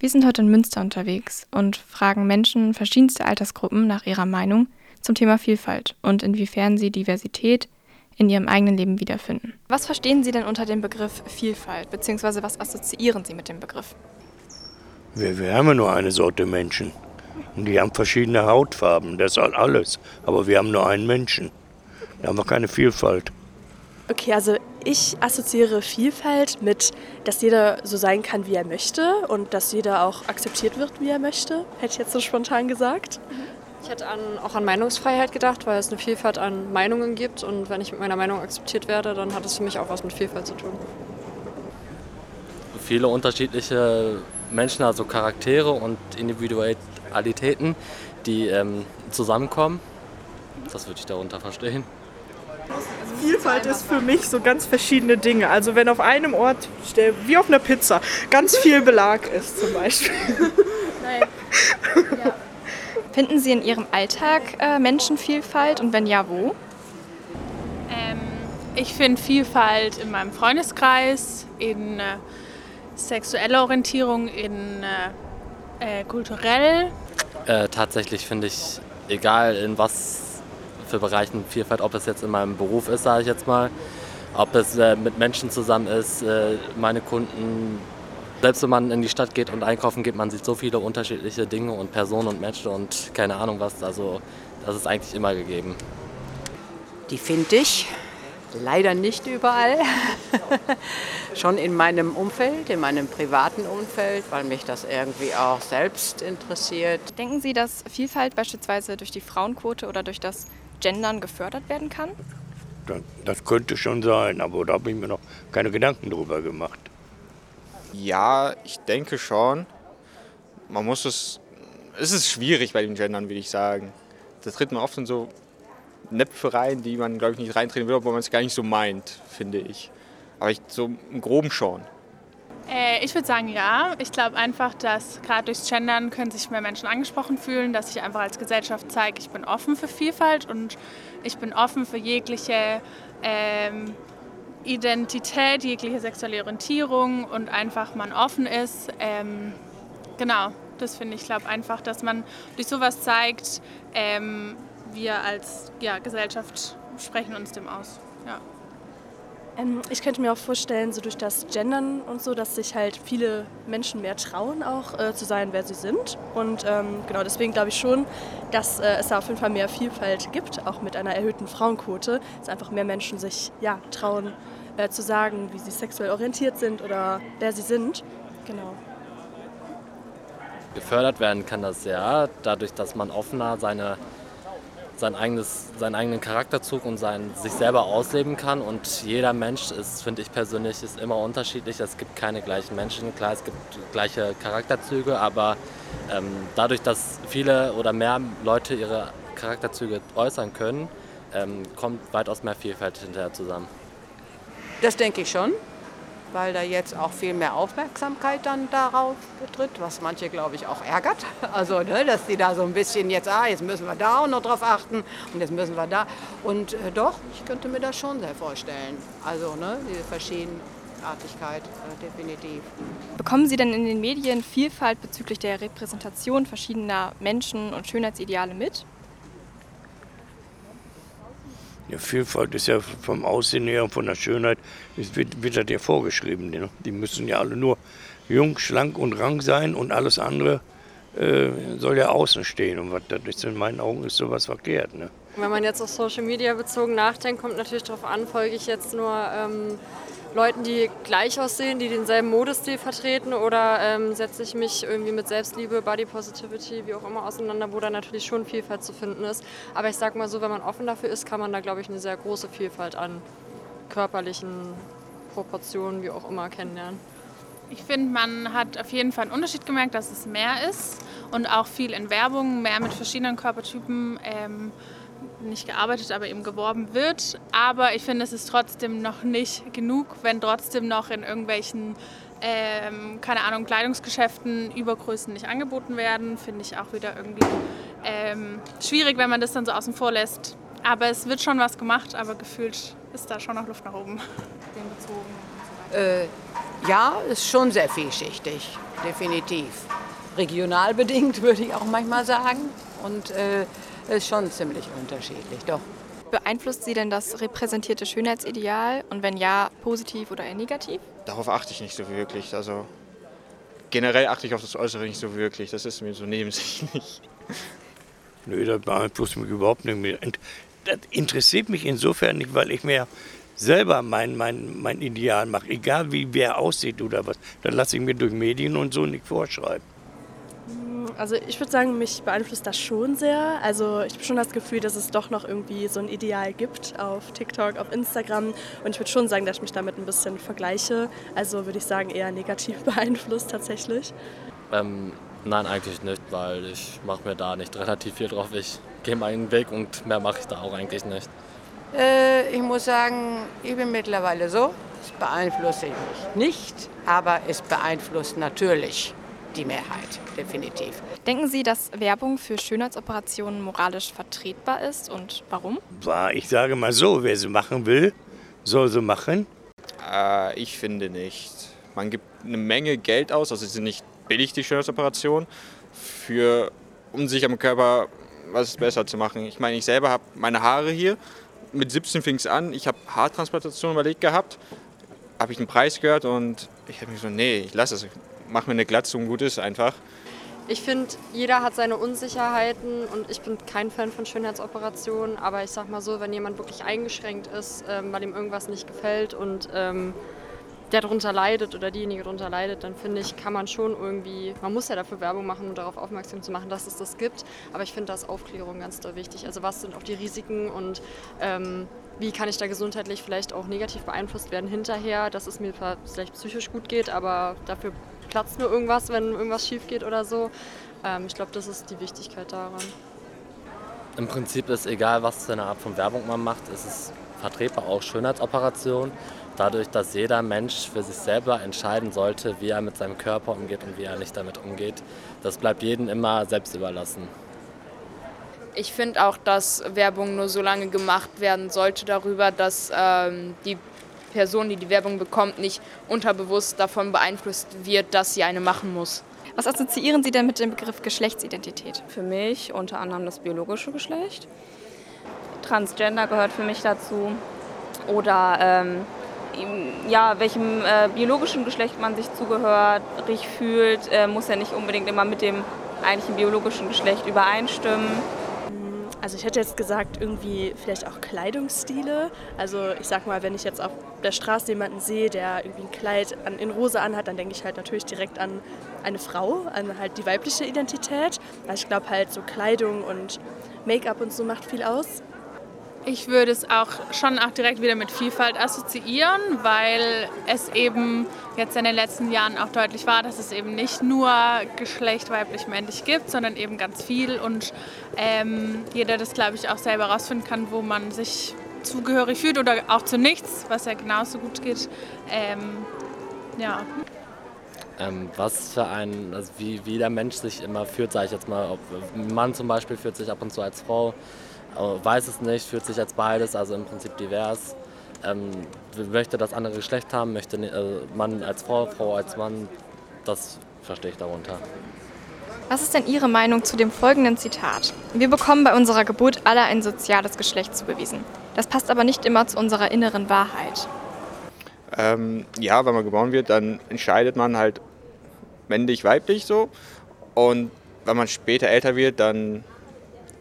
Wir sind heute in Münster unterwegs und fragen Menschen verschiedenster Altersgruppen nach ihrer Meinung zum Thema Vielfalt und inwiefern sie Diversität in ihrem eigenen Leben wiederfinden. Was verstehen Sie denn unter dem Begriff Vielfalt, beziehungsweise was assoziieren Sie mit dem Begriff? Wir, wir haben ja nur eine Sorte Menschen. Und die haben verschiedene Hautfarben, das ist alles. Aber wir haben nur einen Menschen. Da haben wir keine Vielfalt. Okay, also ich assoziiere Vielfalt mit, dass jeder so sein kann, wie er möchte und dass jeder auch akzeptiert wird, wie er möchte. Hätte ich jetzt so spontan gesagt. Ich hätte an, auch an Meinungsfreiheit gedacht, weil es eine Vielfalt an Meinungen gibt und wenn ich mit meiner Meinung akzeptiert werde, dann hat es für mich auch was mit Vielfalt zu tun. Viele unterschiedliche Menschen, also Charaktere und Individualitäten, die ähm, zusammenkommen. Das würde ich darunter verstehen. Vielfalt ist für mich so ganz verschiedene Dinge. Also wenn auf einem Ort, wie auf einer Pizza, ganz viel Belag ist zum Beispiel. Nein. Ja. Finden Sie in Ihrem Alltag äh, Menschenvielfalt und wenn ja, wo? Ähm, ich finde Vielfalt in meinem Freundeskreis, in äh, sexueller Orientierung, in äh, äh kulturell. Äh, tatsächlich finde ich, egal in was für Bereichen Vielfalt, ob es jetzt in meinem Beruf ist, sage ich jetzt mal, ob es äh, mit Menschen zusammen ist, äh, meine Kunden. Selbst wenn man in die Stadt geht und einkaufen geht, man sieht so viele unterschiedliche Dinge und Personen und Menschen und keine Ahnung was. Also das ist eigentlich immer gegeben. Die finde ich leider nicht überall. Schon in meinem Umfeld, in meinem privaten Umfeld, weil mich das irgendwie auch selbst interessiert. Denken Sie, dass Vielfalt beispielsweise durch die Frauenquote oder durch das Gendern gefördert werden kann? Das könnte schon sein, aber da habe ich mir noch keine Gedanken drüber gemacht. Ja, ich denke schon. Man muss es. Es ist schwierig bei den Gendern, würde ich sagen. Da tritt man oft in so Näpfe rein, die man, glaube ich, nicht reintreten will, obwohl man es gar nicht so meint, finde ich. Aber ich, so im Groben schon. Äh, ich würde sagen ja. Ich glaube einfach, dass gerade durchs Gendern können sich mehr Menschen angesprochen fühlen, dass ich einfach als Gesellschaft zeige, ich bin offen für Vielfalt und ich bin offen für jegliche ähm, Identität, jegliche sexuelle Orientierung und einfach man offen ist. Ähm, genau, das finde ich. Glaube einfach, dass man durch sowas zeigt, ähm, wir als ja, Gesellschaft sprechen uns dem aus. Ja. Ähm, ich könnte mir auch vorstellen, so durch das Gendern und so, dass sich halt viele Menschen mehr trauen, auch äh, zu sein, wer sie sind. Und ähm, genau deswegen glaube ich schon, dass äh, es da auf jeden Fall mehr Vielfalt gibt, auch mit einer erhöhten Frauenquote, dass einfach mehr Menschen sich ja, trauen, äh, zu sagen, wie sie sexuell orientiert sind oder wer sie sind. Genau. Gefördert werden kann das ja, dadurch, dass man offener seine sein eigenes, seinen eigenen Charakterzug und sein, sich selber ausleben kann. Und jeder Mensch ist, finde ich persönlich, ist immer unterschiedlich. Es gibt keine gleichen Menschen. Klar, es gibt gleiche Charakterzüge, aber ähm, dadurch, dass viele oder mehr Leute ihre Charakterzüge äußern können, ähm, kommt weitaus mehr Vielfalt hinterher zusammen. Das denke ich schon weil da jetzt auch viel mehr Aufmerksamkeit dann darauf betritt, was manche, glaube ich, auch ärgert. Also, ne, dass die da so ein bisschen jetzt, ah, jetzt müssen wir da auch noch drauf achten und jetzt müssen wir da. Und äh, doch, ich könnte mir das schon sehr vorstellen. Also, ne, diese Verschiedenartigkeit, äh, definitiv. Bekommen Sie denn in den Medien Vielfalt bezüglich der Repräsentation verschiedener Menschen und Schönheitsideale mit? Ja, Vielfalt ist ja vom Aussehen her und von der Schönheit, wird, wird das ja vorgeschrieben. Ne? Die müssen ja alle nur jung, schlank und rank sein und alles andere äh, soll ja außen stehen. Und was das ist in meinen Augen ist sowas verkehrt. Ne? Wenn man jetzt auf Social Media bezogen nachdenkt, kommt natürlich darauf an, folge ich jetzt nur ähm, Leuten, die gleich aussehen, die denselben Modestil vertreten oder ähm, setze ich mich irgendwie mit Selbstliebe, Body Positivity, wie auch immer auseinander, wo da natürlich schon Vielfalt zu finden ist. Aber ich sag mal so, wenn man offen dafür ist, kann man da, glaube ich, eine sehr große Vielfalt an körperlichen Proportionen, wie auch immer, kennenlernen. Ich finde, man hat auf jeden Fall einen Unterschied gemerkt, dass es mehr ist und auch viel in Werbung, mehr mit verschiedenen Körpertypen. Ähm, nicht gearbeitet, aber eben geworben wird. Aber ich finde, es ist trotzdem noch nicht genug, wenn trotzdem noch in irgendwelchen, ähm, keine Ahnung, Kleidungsgeschäften Übergrößen nicht angeboten werden. Finde ich auch wieder irgendwie ähm, schwierig, wenn man das dann so außen vor lässt. Aber es wird schon was gemacht, aber gefühlt ist da schon noch Luft nach oben. Äh, ja, ist schon sehr vielschichtig, definitiv. Regional bedingt, würde ich auch manchmal sagen. Und äh, ist schon ziemlich unterschiedlich, doch. Beeinflusst Sie denn das repräsentierte Schönheitsideal? Und wenn ja, positiv oder eher negativ? Darauf achte ich nicht so wirklich. Also generell achte ich auf das Äußere nicht so wirklich. Das ist mir so nebensächlich. Nö, das beeinflusst mich überhaupt nicht mehr. Das interessiert mich insofern nicht, weil ich mir selber mein, mein, mein Ideal mache. Egal wie wer aussieht oder was. Das lasse ich mir durch Medien und so nicht vorschreiben. Also ich würde sagen, mich beeinflusst das schon sehr. Also ich habe schon das Gefühl, dass es doch noch irgendwie so ein Ideal gibt auf TikTok, auf Instagram. Und ich würde schon sagen, dass ich mich damit ein bisschen vergleiche. Also würde ich sagen, eher negativ beeinflusst tatsächlich. Ähm, nein, eigentlich nicht, weil ich mache mir da nicht relativ viel drauf. Ich gehe meinen Weg und mehr mache ich da auch eigentlich nicht. Äh, ich muss sagen, ich bin mittlerweile so, es beeinflusst mich nicht, aber es beeinflusst natürlich die Mehrheit, definitiv. Denken Sie, dass Werbung für Schönheitsoperationen moralisch vertretbar ist und warum? Ich sage mal so, wer sie machen will, soll sie machen. Äh, ich finde nicht. Man gibt eine Menge Geld aus, also sie sind nicht billig, die Schönheitsoperationen, für, um sich am Körper was besser zu machen. Ich meine, ich selber habe meine Haare hier. Mit 17 fing es an. Ich habe Haartransplantation überlegt gehabt. Habe ich einen Preis gehört und ich habe mir so, nee, ich lasse es mach mir eine Glatze und gut ist einfach. Ich finde, jeder hat seine Unsicherheiten und ich bin kein Fan von Schönheitsoperationen, aber ich sag mal so, wenn jemand wirklich eingeschränkt ist, ähm, weil ihm irgendwas nicht gefällt und ähm, der darunter leidet oder diejenige darunter leidet, dann finde ich, kann man schon irgendwie, man muss ja dafür Werbung machen, um darauf aufmerksam zu machen, dass es das gibt. Aber ich finde, da ist Aufklärung ganz doll wichtig. Also was sind auch die Risiken und ähm, wie kann ich da gesundheitlich vielleicht auch negativ beeinflusst werden hinterher, dass es mir vielleicht psychisch gut geht, aber dafür platzt nur irgendwas, wenn irgendwas schief geht oder so. Ähm, ich glaube, das ist die Wichtigkeit daran. Im Prinzip ist egal, was für eine Art von Werbung man macht, ist es vertretbar auch Schönheitsoperationen. Dadurch, dass jeder Mensch für sich selber entscheiden sollte, wie er mit seinem Körper umgeht und wie er nicht damit umgeht. Das bleibt jedem immer selbst überlassen. Ich finde auch, dass Werbung nur so lange gemacht werden sollte darüber, dass ähm, die Person, die die Werbung bekommt, nicht unterbewusst davon beeinflusst wird, dass sie eine machen muss. Was assoziieren Sie denn mit dem Begriff Geschlechtsidentität? Für mich unter anderem das biologische Geschlecht. Transgender gehört für mich dazu. Oder ähm, ja, welchem äh, biologischen Geschlecht man sich zugehörig fühlt, äh, muss ja nicht unbedingt immer mit dem eigentlichen biologischen Geschlecht übereinstimmen. Also ich hätte jetzt gesagt, irgendwie vielleicht auch Kleidungsstile. Also ich sag mal, wenn ich jetzt auf der Straße jemanden sehe, der irgendwie ein Kleid an, in Rose anhat, dann denke ich halt natürlich direkt an eine Frau, an halt die weibliche Identität. Also ich glaube halt so Kleidung und Make-up und so macht viel aus. Ich würde es auch schon auch direkt wieder mit Vielfalt assoziieren, weil es eben jetzt in den letzten Jahren auch deutlich war, dass es eben nicht nur Geschlecht weiblich-männlich gibt, sondern eben ganz viel und ähm, jeder das, glaube ich, auch selber herausfinden kann, wo man sich zugehörig fühlt oder auch zu nichts, was ja genauso gut geht. Ähm, ja. Ähm, was für ein, also wie, wie der Mensch sich immer fühlt, sage ich jetzt mal, ob ein Mann zum Beispiel fühlt sich ab und zu als Frau, weiß es nicht, fühlt sich als beides, also im Prinzip divers. Ähm, möchte das andere Geschlecht haben, möchte äh, Mann als Frau, Frau als Mann, das verstehe ich darunter. Was ist denn Ihre Meinung zu dem folgenden Zitat? Wir bekommen bei unserer Geburt alle ein soziales Geschlecht zugewiesen. Das passt aber nicht immer zu unserer inneren Wahrheit. Ähm, ja, wenn man geboren wird, dann entscheidet man halt männlich, weiblich so. Und wenn man später älter wird, dann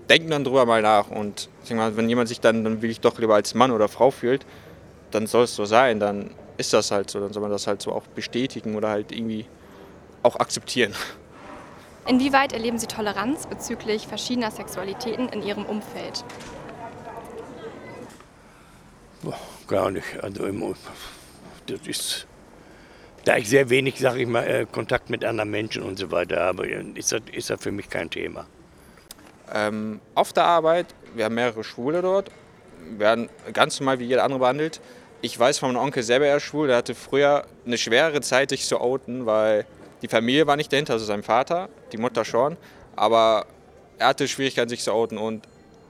denken dann drüber mal nach. Und mal, wenn jemand sich dann, dann will ich doch lieber als Mann oder Frau fühlt, dann soll es so sein, dann ist das halt so. Dann soll man das halt so auch bestätigen oder halt irgendwie auch akzeptieren. Inwieweit erleben Sie Toleranz bezüglich verschiedener Sexualitäten in Ihrem Umfeld? Boah, gar nicht. Also das ist, da ich sehr wenig, sage ich mal, äh, Kontakt mit anderen Menschen und so weiter habe, ist das, ist das für mich kein Thema. Ähm, auf der Arbeit, wir haben mehrere Schwule dort, werden ganz normal wie jeder andere behandelt. Ich weiß von meinem Onkel selber, er ist schwul, der hatte früher eine schwere Zeit, sich zu outen, weil die Familie war nicht dahinter, also sein Vater, die Mutter schon, aber er hatte Schwierigkeiten, sich zu outen und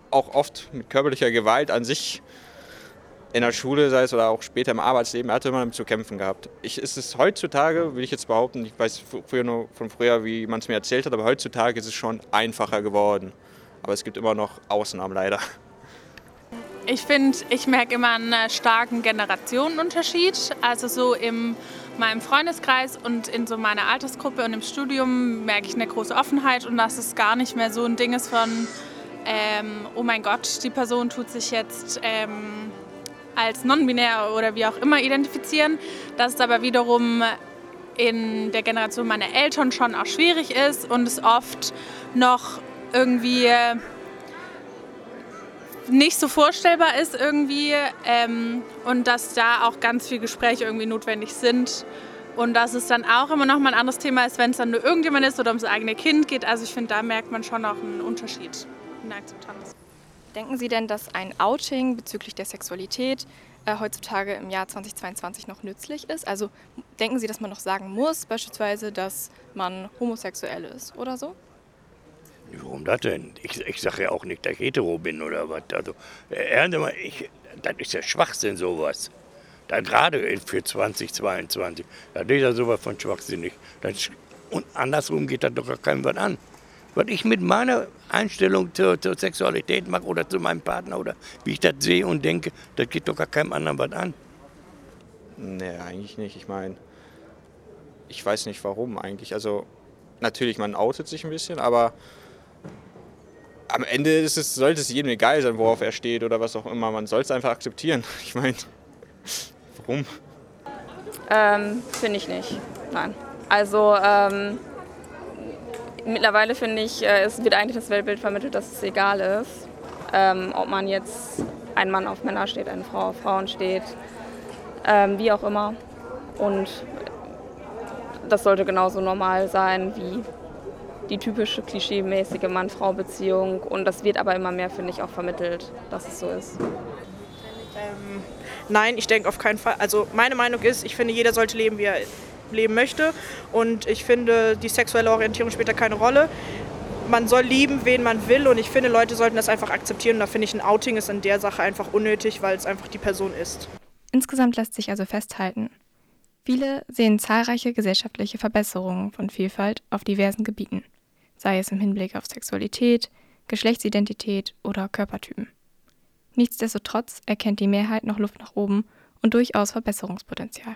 auch oft mit körperlicher Gewalt an sich in der Schule, sei es oder auch später im Arbeitsleben, er hatte immer damit zu kämpfen gehabt. Ich, ist es heutzutage, will ich jetzt behaupten, ich weiß früher nur von früher, wie man es mir erzählt hat, aber heutzutage ist es schon einfacher geworden. Aber es gibt immer noch Ausnahmen leider. Ich finde, ich merke immer einen äh, starken Generationenunterschied. Also so in meinem Freundeskreis und in so meiner Altersgruppe und im Studium merke ich eine große Offenheit und dass es gar nicht mehr so ein Ding ist von, ähm, oh mein Gott, die Person tut sich jetzt ähm, als non-binär oder wie auch immer identifizieren. Dass es aber wiederum in der Generation meiner Eltern schon auch schwierig ist und es oft noch irgendwie nicht so vorstellbar ist irgendwie ähm, und dass da auch ganz viele Gespräche irgendwie notwendig sind und dass es dann auch immer noch mal ein anderes Thema ist, wenn es dann nur irgendjemand ist oder ums eigene Kind geht. Also ich finde, da merkt man schon auch einen Unterschied in der Akzeptanz. Denken Sie denn, dass ein Outing bezüglich der Sexualität äh, heutzutage im Jahr 2022 noch nützlich ist? Also denken Sie, dass man noch sagen muss, beispielsweise, dass man homosexuell ist oder so? Warum das denn? Ich, ich sage ja auch nicht, dass ich hetero bin oder was. Also, mal, ich, das ist ja Schwachsinn, sowas. Da gerade für 2022. Da ist ja sowas von schwachsinnig. Das, und andersrum geht das doch gar keinem was an. Was ich mit meiner Einstellung zur, zur Sexualität mache oder zu meinem Partner oder wie ich das sehe und denke, das geht doch gar keinem anderen was an. Nee, eigentlich nicht. Ich meine, ich weiß nicht warum eigentlich. Also, natürlich, man outet sich ein bisschen, aber am Ende ist es, sollte es jedem egal sein, worauf er steht oder was auch immer. Man soll es einfach akzeptieren. Ich meine, warum? Ähm, finde ich nicht. Nein. Also ähm, mittlerweile finde ich, äh, es wird eigentlich das Weltbild vermittelt, dass es egal ist, ähm, ob man jetzt ein Mann auf Männer steht, eine Frau auf Frauen steht, ähm, wie auch immer. Und das sollte genauso normal sein wie die typische klischeemäßige Mann-Frau-Beziehung. Und das wird aber immer mehr, finde ich, auch vermittelt, dass es so ist. Ähm, nein, ich denke auf keinen Fall. Also meine Meinung ist, ich finde, jeder sollte leben, wie er leben möchte. Und ich finde, die sexuelle Orientierung spielt da keine Rolle. Man soll lieben, wen man will. Und ich finde, Leute sollten das einfach akzeptieren. Und da finde ich, ein Outing ist in der Sache einfach unnötig, weil es einfach die Person ist. Insgesamt lässt sich also festhalten, Viele sehen zahlreiche gesellschaftliche Verbesserungen von Vielfalt auf diversen Gebieten sei es im Hinblick auf Sexualität, Geschlechtsidentität oder Körpertypen. Nichtsdestotrotz erkennt die Mehrheit noch Luft nach oben und durchaus Verbesserungspotenzial.